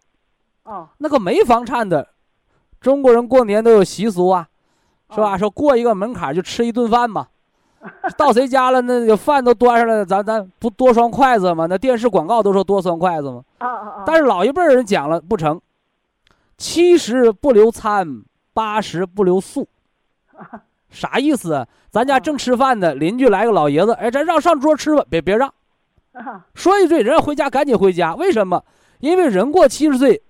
哦那个没房颤的，中国人过年都有习俗啊，是吧？哦说过一个门槛就吃一顿饭嘛。到谁家了，那个饭都端上来了，咱咱不多双筷子吗？那电视广告都说多双筷子吗？啊啊啊，但是老一辈人讲了不成，七十不留餐，八十不留宿，啥意思啊？咱家正吃饭呢，邻居来个老爷子，哎，咱让上桌吃吧，别别让，啊说一句，人家回家赶紧回家。为什么？因为人过七十岁，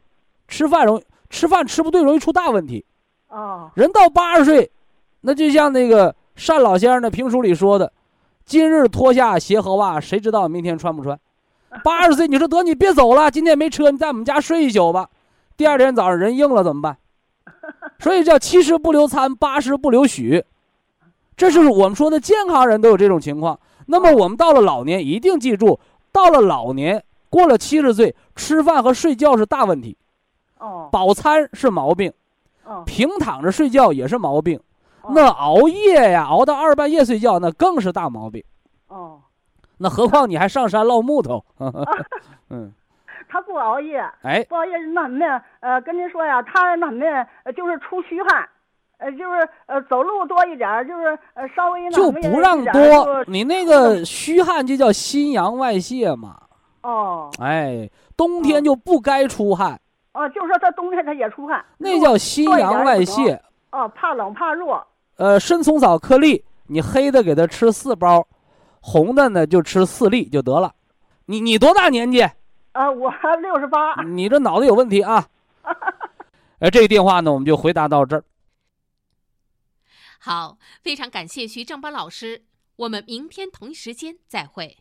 吃饭容易吃饭吃不对，容易出大问题。哦人到八十岁，那就像那个单。老先生的评书里说的：“今日脱下鞋和袜，谁知道明天穿不穿？”八十岁，你说得你别走了，今天没车，你在我们家睡一宿吧。第二天早上人硬了怎么办？所以叫七十不留餐，八十不留许。这是我们说的健康人都有这种情况。那么我们到了老年，一定记住，到了老年，过了七十岁，吃饭和睡觉是大问题，哦饱餐是毛病。哦平躺着睡觉也是毛病，那熬夜呀，熬到二半夜睡觉那更是大毛病。哦，那何况你还上山捞木头，嗯，他不熬夜，哎，不熬夜那什么呀？呃，跟您说呀，他那什么呀？呃就是出虚汗，呃，就是呃走路多一点儿，就是呃稍微那就不让多，你那个虚汗就叫心阳外泄嘛，哦哎，冬天就不该出汗，哦，就是说他冬天他也出汗，那叫心阳外泄。哦，怕冷怕热。呃，参虫草颗粒，你黑的给他吃四包，红的呢就吃四粒就得了。你你多大年纪？啊，我六十八。你这脑子有问题啊！呃，这个电话呢，我们就回答到这儿。好，非常感谢徐正邦老师，我们明天同一时间再会。